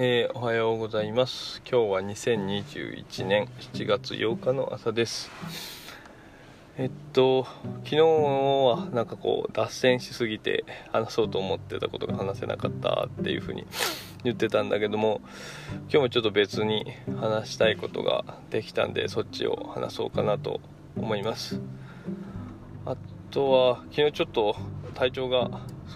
えー、おはようございます。今日は2021年7月8日の朝です。えっと昨日はなんかこう脱線しすぎて話そうと思ってたことが話せなかったっていうふうに言ってたんだけども今日もちょっと別に話したいことができたんでそっちを話そうかなと思います。あとは昨日ちょっと体調が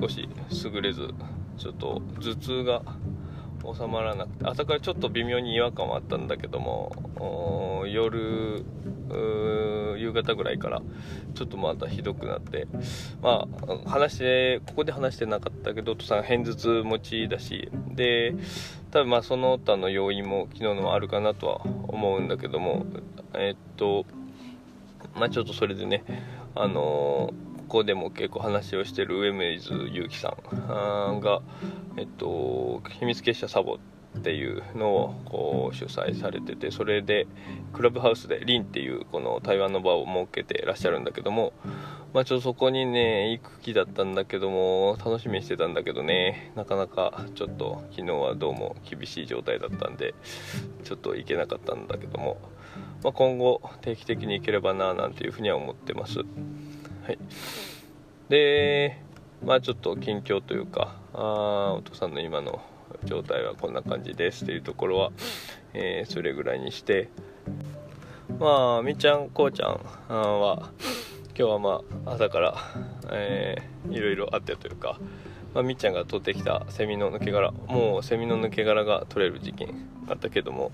少し優れずちょっと頭痛が収まらなくて朝からちょっと微妙に違和感はあったんだけども夜夕方ぐらいからちょっとまたひどくなってまあ話してここで話してなかったけどお父さん偏頭痛持ちだしで多分まあその他の要因も昨日のもあるかなとは思うんだけどもえ、っとまあちょっとそれでねあのーこでも結構話をしてる上水祐樹さんが、えっと、秘密結社サボっていうのをこう主催されててそれでクラブハウスでリンっていうこの台湾の場を設けてらっしゃるんだけども、まあ、ちょっとそこにね行く気だったんだけども楽しみにしてたんだけどねなかなかちょっと昨日はどうも厳しい状態だったんでちょっと行けなかったんだけども、まあ、今後定期的に行ければななんていうふうには思ってます。はい。でまあちょっと近況というかあお父さんの今の状態はこんな感じですっていうところは、えー、それぐらいにしてまあみっちゃんこうちゃんは今日はまあ朝から、えー、いろいろあってというかまあ、みっちゃんが取ってきたセミの抜け殻もうセミの抜け殻が取れる事件あったけども、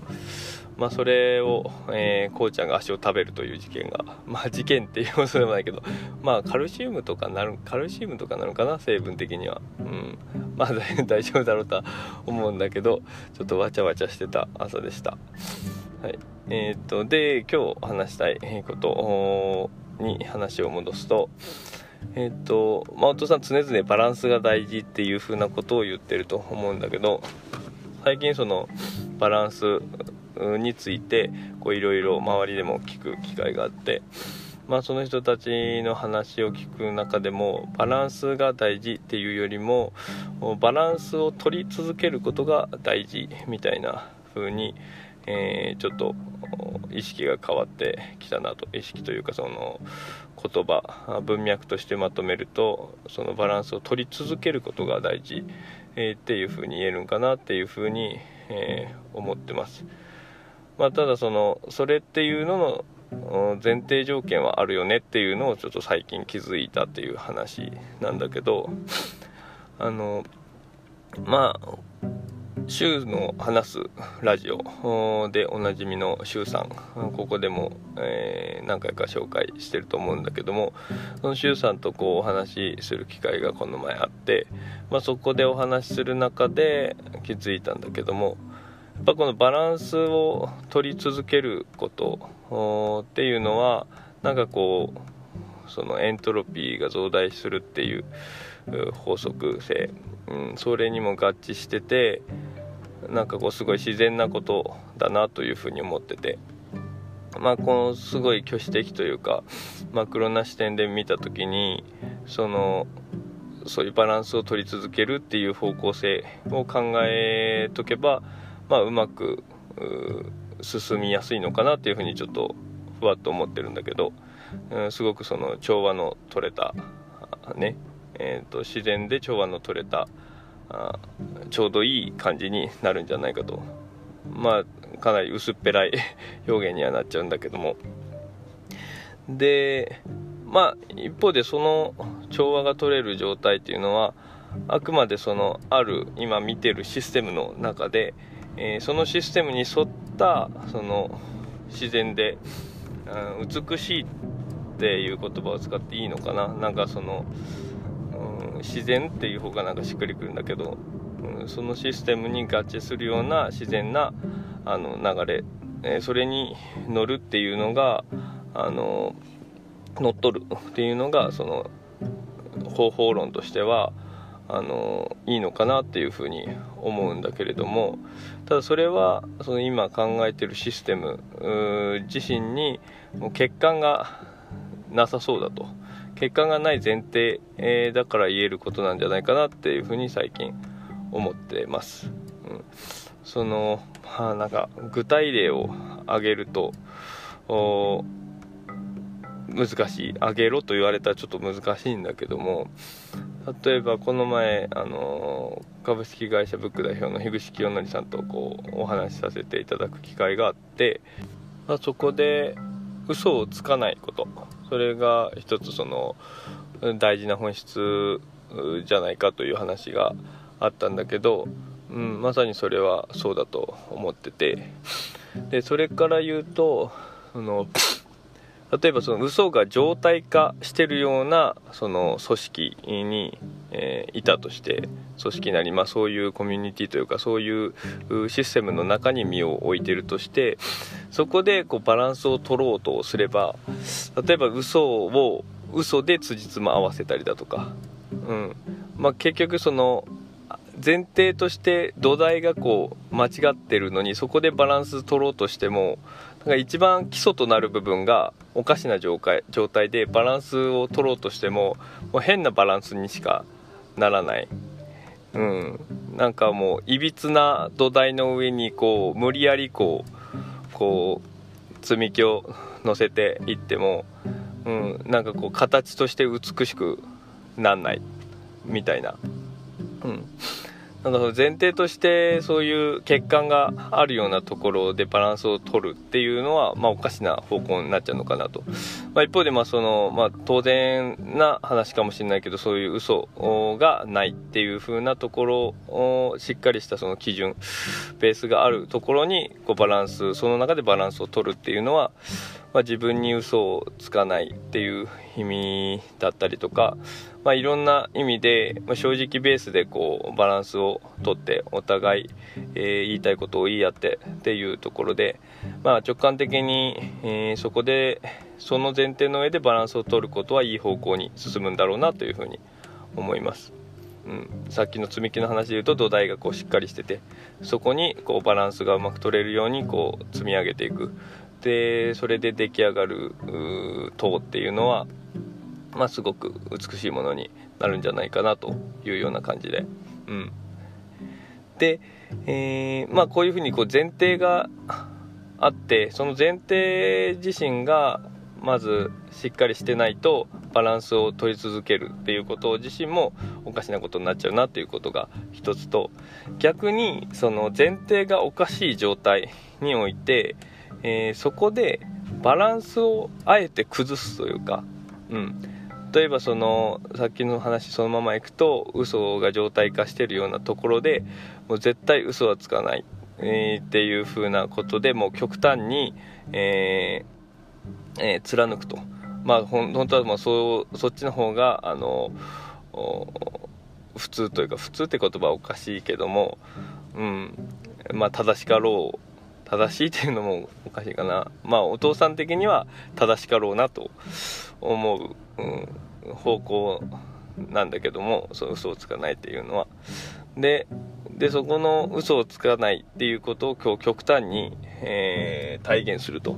まあ、それを、えー、こうちゃんが足を食べるという事件が、まあ、事件っていうことでもないけど、まあ、カルシウムとかなるカルシウムとかなのかな成分的には、うん、まあ 大丈夫だろうとは思うんだけどちょっとわちゃわちゃしてた朝でした。はい。えー、っとで今日話したいことに話を戻すと、えっ、と、まあ、お父さん常々バランスが大事っていう風なことを言ってると思うんだけど最近そのバランスについていろいろ周りでも聞く機会があって、まあ、その人たちの話を聞く中でもバランスが大事っていうよりもバランスを取り続けることが大事みたいな風にえー、ちょっと意識が変わってきたなと。意識というかその言葉文脈としてまとめるとそのバランスを取り続けることが大事、えー、っていうふうに言えるんかなっていうふうに、えー、思ってます、まあ、ただそのそれっていうのの前提条件はあるよねっていうのをちょっと最近気づいたっていう話なんだけどあのまあ週の話すラジオでおなじみの周さんここでも、えー、何回か紹介してると思うんだけどもその周さんとこうお話しする機会がこの前あって、まあ、そこでお話しする中で気づいたんだけどもぱこのバランスを取り続けることっていうのはなんかこうそのエントロピーが増大するっていう法則性、うん、それにも合致しててなんかこうすごい自然なことだなというふうに思ってて。まあこのすごい挙手的というかマクロな視点で見た時にそのそういうバランスを取り続けるっていう方向性を考えとけば、まあ、うまく進みやすいのかなっていうふうにちょっとふわっと思ってるんだけど、うん、すごくその調和の取れたねえーと、自然で調和の取れたあちょうどいい感じになるんじゃないかと。まあかなり薄っぺらい 表現にはなっちゃうんだけども。でまあ一方でその調和が取れる状態っていうのはあくまでそのある今見てるシステムの中で、えー、そのシステムに沿ったその自然で、うん、美しいっていう言葉を使っていいのかな。なんかその自然っていう方がなんかしっくりくるんだけど、うん、そのシステムに合致するような自然なあの流れ、えー、それに乗るっていうのがあの乗っ取るっていうのがその方法論としてはあのいいのかなっていうふうに思うんだけれどもただそれはその今考えてるシステム自身にもう欠陥がなさそうだと。結果がない前提、えー、だから言えることなんじゃないかなっていうふうに最近思ってます、うん、その、まあ、なんか具体例を挙げると難しい。挙げろと言われたらちょっと難しいんだけども例えばこの前あの株式会社ブック代表の樋口清則さんとこうお話しさせていただく機会があって、まあ、そこで嘘をつかないこと。それが一つその大事な本質じゃないかという話があったんだけど、うん、まさにそれはそうだと思ってて。でそれから言うとその例えばその嘘が常態化してるようなその組織に、え、いたとして組織なり、まあ、そういうコミュニティというかそういうシステムの中に身を置いてるとしてそこでこうバランスを取ろうとすれば例えば嘘を嘘で辻褄合わせたりだとか、うん。まあ、結局その前提として土台がこう間違ってるのにそこでバランス取ろうとしても一番基礎となる部分がおかしな状態状態でバランスを取ろうとしてももう変なバランスにしかならない、うん、なんかもういびつな土台の上にこう無理やりこうこう積み木を乗せていっても、うん、なんかこう形として美しくなんない。みたいな。うん。なんかその前提としてそういう欠陥があるようなところでバランスを取るっていうのは、まあ、おかしな方向になっちゃうのかなと、まあ、一方でまあその、まあ、当然な話かもしれないけどそういう嘘がないっていう風なところをしっかりしたその基準ベースがあるところにこうバランスその中でバランスを取るっていうのは、まあ、自分に嘘をつかないっていう意味だったりとかまあ、いろんな意味で、まあ、正直ベースでこうバランスをとってお互い、えー、言いたいことを言い合ってっていうところで、まあ、直感的に、えー、そこでその前提の上でバランスを取ることはいい方向に進むんだろうなというふうに思います。うん、さっきの積み木の話で言うと土台がこうしっかりしててそこにこうバランスがうまく取れるようにこう積み上げていくでそれで出来上がる塔っていうのはまあ、すごく美しいものになるんじゃないかなというような感じで。うん、で、えー、まあ、こういうふうにこう前提があってその前提自身がまずしっかりしてないとバランスを取り続けるっていうこと自身もおかしなことになっちゃうなっていうことが一つと逆にその前提がおかしい状態において、えー、そこでバランスをあえて崩すというか、うん、例えばそのさっきの話そのままいくと嘘が常態化してるようなところでもう絶対嘘はつかない、えー、っていう風なことでもう極端に、えーえー、貫くと。まあ本当はもうそうそっちの方があの普通というか普通って言葉はおかしいけども、うん。まあ、正しかろう正しいっていうのもおかしいかな。まあお父さん的には正しかろうなと思う、うん方向なんだけどもそう嘘をつかないっていうのは。ででそこの嘘をつかないっていうことを今日極端に、えー、体現すると。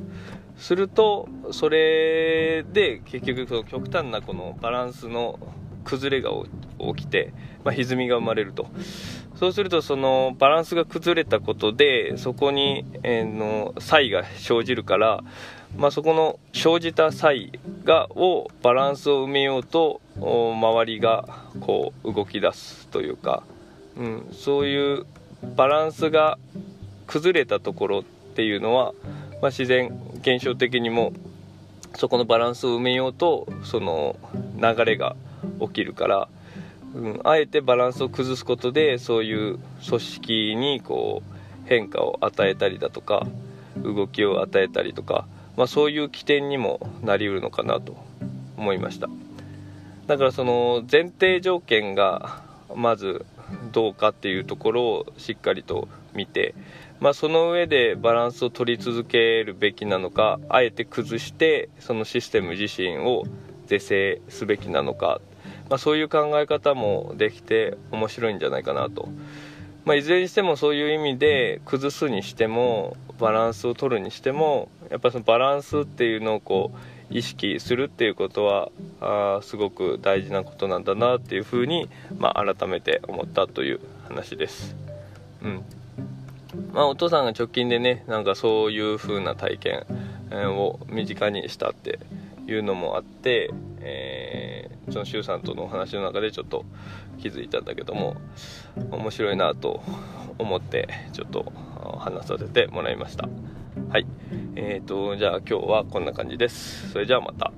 するとそれで結局その極端なこのバランスの崩れが起きて、まあ、歪みが生まれると。そうするとそのバランスが崩れたことでそこに、えー、の差異が生じるからまあ、そこの生じた際がをバランスを埋めようと周りがこう動き出すというか、うん、そういうバランスが崩れたところっていうのは、まあ、自然現象的にもそこのバランスを埋めようとその流れが起きるから、うん、あえてバランスを崩すことでそういう組織にこう変化を与えたりだとか動きを与えたりとかまあ、そういう起点にもなりうるのかなと思いました。だからその前提条件がまずどうかっていうところをしっかりと見て、まあ、その上でバランスを取り続けるべきなのかあえて崩してそのシステム自身を是正すべきなのか、まあ、そういう考え方もできて面白いんじゃないかなとまあ、いずれにしてもそういう意味で崩すにしてもバランスを取るにしてもやっぱそのバランスっていうのをこう意識するっていうことはあすごく大事なことなんだなっていうふうに、まあ、改めて思ったという話です。うんまあお父さんが直近でねなんかそういう風な体験を身近にしたっていうのもあって、えー、その周さんとのお話の中でちょっと気づいたんだけども面白いなと思ってちょっと話させてもらいました。はい。えーとじゃあ今日はこんな感じです。それじゃあまた。